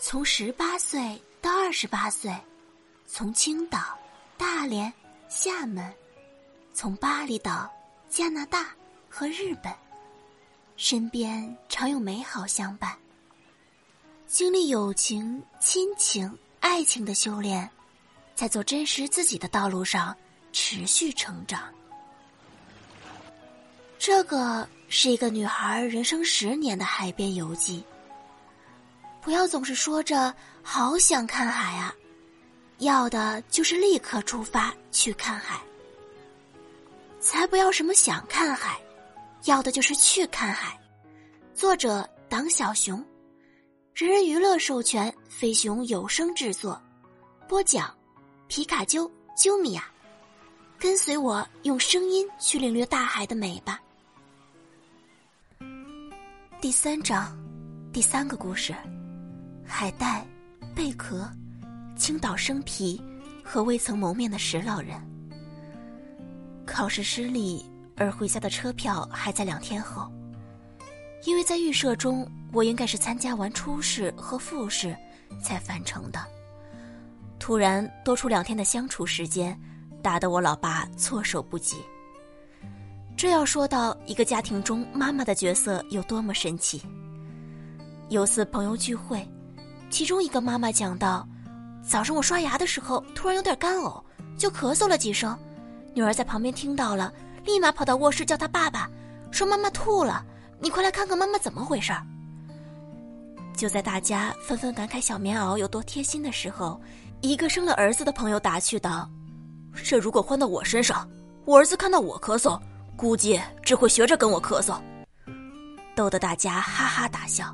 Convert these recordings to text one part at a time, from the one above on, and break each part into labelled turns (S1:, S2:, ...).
S1: 从十八岁到二十八岁，从青岛、大连、厦门，从巴厘岛、加拿大和日本，身边常有美好相伴。经历友情、亲情、爱情的修炼，在做真实自己的道路上持续成长。这个是一个女孩人生十年的海边游记。不要总是说着好想看海啊，要的就是立刻出发去看海。才不要什么想看海，要的就是去看海。作者党小熊，人人娱乐授权，飞熊有声制作，播讲皮卡丘啾米娅。跟随我，用声音去领略大海的美吧。第三章，第三个故事。海带、贝壳、青岛生皮和未曾谋面的石老人。考试失利，而回家的车票还在两天后。因为在预设中，我应该是参加完初试和复试才返程的。突然多出两天的相处时间，打得我老爸措手不及。这要说到一个家庭中妈妈的角色有多么神奇。有次朋友聚会。其中一个妈妈讲到，早上我刷牙的时候突然有点干呕，就咳嗽了几声。女儿在旁边听到了，立马跑到卧室叫她爸爸，说妈妈吐了，你快来看看妈妈怎么回事儿。就在大家纷纷感慨小棉袄有多贴心的时候，一个生了儿子的朋友打趣道：“这如果换到我身上，我儿子看到我咳嗽，估计只会学着跟我咳嗽。”逗得大家哈哈大笑。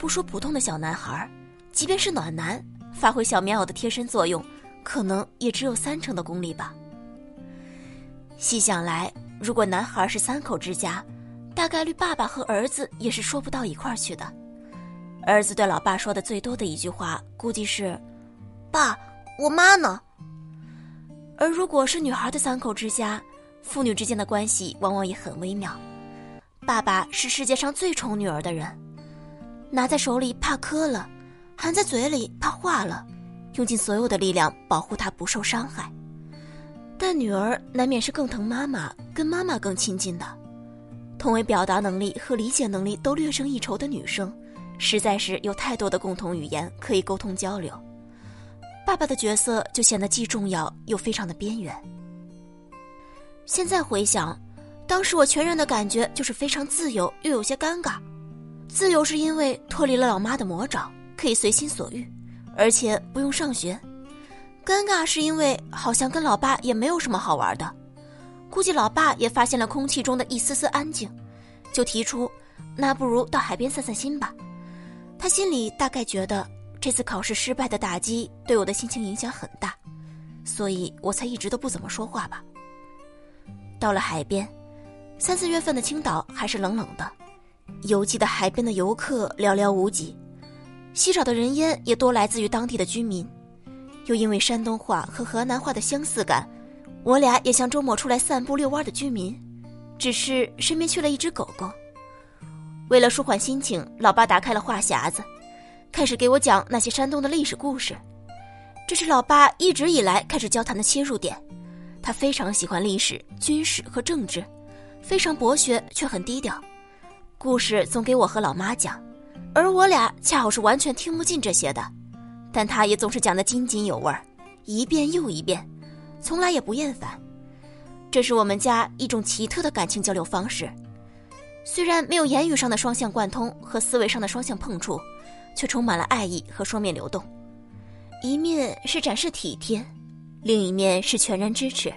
S1: 不说普通的小男孩，即便是暖男，发挥小棉袄的贴身作用，可能也只有三成的功力吧。细想来，如果男孩是三口之家，大概率爸爸和儿子也是说不到一块儿去的。儿子对老爸说的最多的一句话，估计是：“爸，我妈呢？”而如果是女孩的三口之家，父女之间的关系往往也很微妙。爸爸是世界上最宠女儿的人。拿在手里怕磕了，含在嘴里怕化了，用尽所有的力量保护她不受伤害。但女儿难免是更疼妈妈，跟妈妈更亲近的。同为表达能力和理解能力都略胜一筹的女生，实在是有太多的共同语言可以沟通交流。爸爸的角色就显得既重要又非常的边缘。现在回想，当时我全然的感觉就是非常自由又有些尴尬。自由是因为脱离了老妈的魔爪，可以随心所欲，而且不用上学。尴尬是因为好像跟老爸也没有什么好玩的。估计老爸也发现了空气中的一丝丝安静，就提出，那不如到海边散散心吧。他心里大概觉得这次考试失败的打击对我的心情影响很大，所以我才一直都不怎么说话吧。到了海边，三四月份的青岛还是冷冷的。游记的海边的游客寥寥无几，稀少的人烟也多来自于当地的居民。又因为山东话和河南话的相似感，我俩也像周末出来散步遛弯的居民，只是身边缺了一只狗狗。为了舒缓心情，老爸打开了话匣子，开始给我讲那些山东的历史故事。这是老爸一直以来开始交谈的切入点。他非常喜欢历史、军事和政治，非常博学却很低调。故事总给我和老妈讲，而我俩恰好是完全听不进这些的，但他也总是讲得津津有味儿，一遍又一遍，从来也不厌烦。这是我们家一种奇特的感情交流方式，虽然没有言语上的双向贯通和思维上的双向碰触，却充满了爱意和双面流动。一面是展示体贴，另一面是全然支持。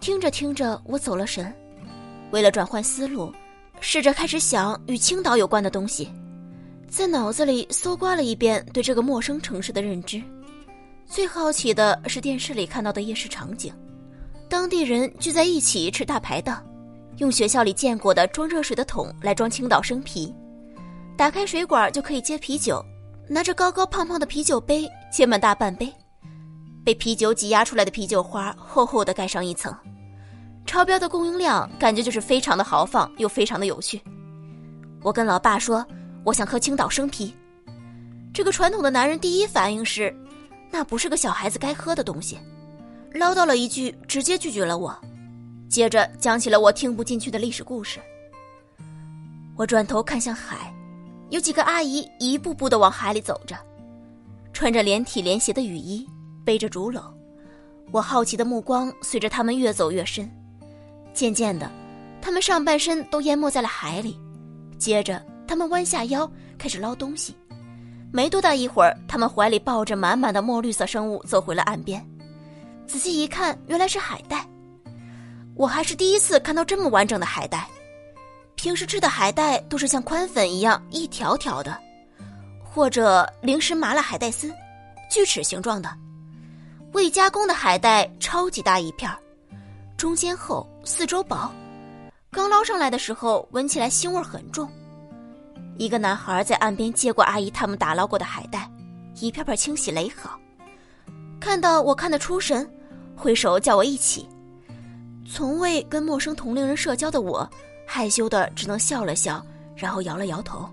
S1: 听着听着，我走了神，为了转换思路。试着开始想与青岛有关的东西，在脑子里搜刮了一遍对这个陌生城市的认知。最好奇的是电视里看到的夜市场景，当地人聚在一起吃大排档，用学校里见过的装热水的桶来装青岛生啤，打开水管就可以接啤酒，拿着高高胖胖的啤酒杯接满大半杯，被啤酒挤压出来的啤酒花厚厚的盖上一层。超标的供应量，感觉就是非常的豪放又非常的有趣。我跟老爸说，我想喝青岛生啤。这个传统的男人第一反应是，那不是个小孩子该喝的东西，唠叨了一句，直接拒绝了我，接着讲起了我听不进去的历史故事。我转头看向海，有几个阿姨一步步的往海里走着，穿着连体连鞋的雨衣，背着竹篓。我好奇的目光随着他们越走越深，渐渐的，他们上半身都淹没在了海里。接着，他们弯下腰开始捞东西。没多大一会儿，他们怀里抱着满满的墨绿色生物走回了岸边。仔细一看，原来是海带。我还是第一次看到这么完整的海带。平时吃的海带都是像宽粉一样一条条的，或者零食麻辣海带丝，锯齿形状的。未加工的海带超级大一片中间厚，四周薄。刚捞上来的时候，闻起来腥味很重。一个男孩在岸边接过阿姨他们打捞过的海带，一片片清洗垒好。看到我看得出神，挥手叫我一起。从未跟陌生同龄人社交的我。害羞的只能笑了笑，然后摇了摇头，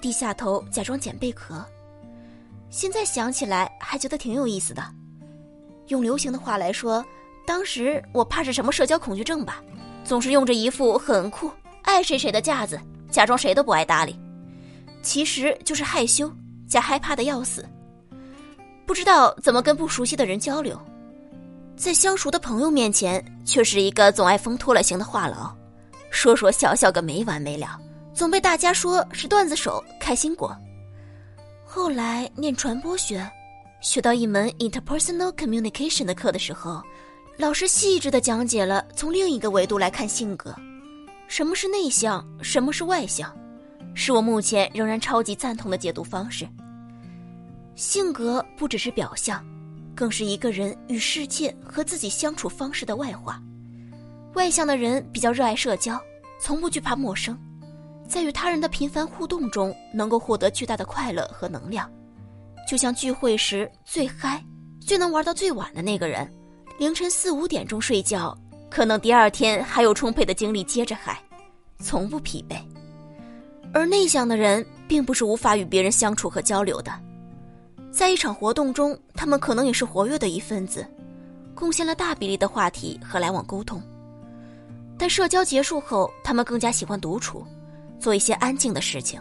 S1: 低下头假装捡贝壳。现在想起来还觉得挺有意思的。用流行的话来说，当时我怕是什么社交恐惧症吧，总是用着一副很酷、爱谁谁的架子，假装谁都不爱搭理，其实就是害羞加害怕的要死，不知道怎么跟不熟悉的人交流，在相熟的朋友面前却是一个总爱疯脱了形的话痨。说说笑笑个没完没了，总被大家说是段子手、开心果。后来念传播学，学到一门 interpersonal communication 的课的时候，老师细致的讲解了从另一个维度来看性格，什么是内向，什么是外向，是我目前仍然超级赞同的解读方式。性格不只是表象，更是一个人与世界和自己相处方式的外化。外向的人比较热爱社交，从不惧怕陌生，在与他人的频繁互动中，能够获得巨大的快乐和能量。就像聚会时最嗨、最能玩到最晚的那个人，凌晨四五点钟睡觉，可能第二天还有充沛的精力接着嗨，从不疲惫。而内向的人并不是无法与别人相处和交流的，在一场活动中，他们可能也是活跃的一份子，贡献了大比例的话题和来往沟通。但社交结束后，他们更加喜欢独处，做一些安静的事情，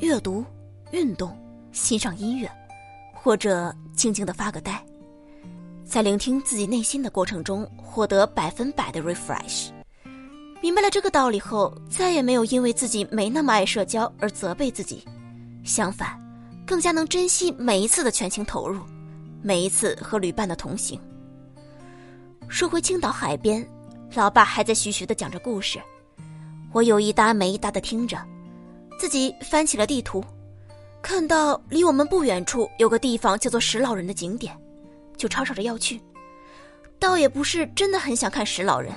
S1: 阅读、运动、欣赏音乐，或者静静的发个呆，在聆听自己内心的过程中，获得百分百的 refresh。明白了这个道理后，再也没有因为自己没那么爱社交而责备自己，相反，更加能珍惜每一次的全情投入，每一次和旅伴的同行。说回青岛海边。老爸还在徐徐的讲着故事，我有一搭没一搭的听着，自己翻起了地图，看到离我们不远处有个地方叫做石老人的景点，就吵吵着要去。倒也不是真的很想看石老人，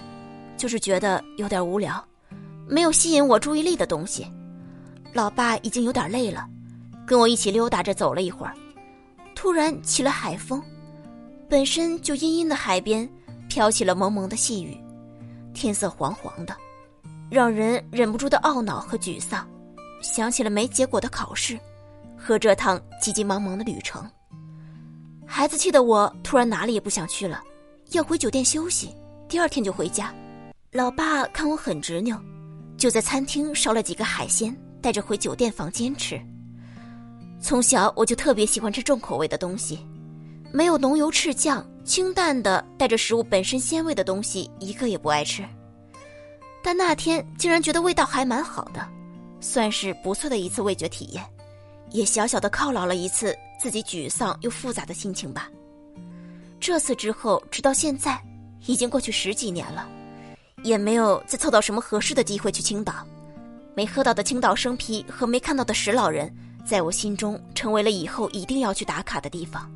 S1: 就是觉得有点无聊，没有吸引我注意力的东西。老爸已经有点累了，跟我一起溜达着走了一会儿，突然起了海风，本身就阴阴的海边飘起了蒙蒙的细雨。天色黄黄的，让人忍不住的懊恼和沮丧，想起了没结果的考试，和这趟急急忙忙的旅程。孩子气的我突然哪里也不想去了，要回酒店休息，第二天就回家。老爸看我很执拗，就在餐厅烧了几个海鲜，带着回酒店房间吃。从小我就特别喜欢吃重口味的东西，没有浓油赤酱。清淡的带着食物本身鲜味的东西，一个也不爱吃。但那天竟然觉得味道还蛮好的，算是不错的一次味觉体验，也小小的犒劳了一次自己沮丧又复杂的心情吧。这次之后，直到现在，已经过去十几年了，也没有再凑到什么合适的机会去青岛。没喝到的青岛生啤和没看到的石老人，在我心中成为了以后一定要去打卡的地方。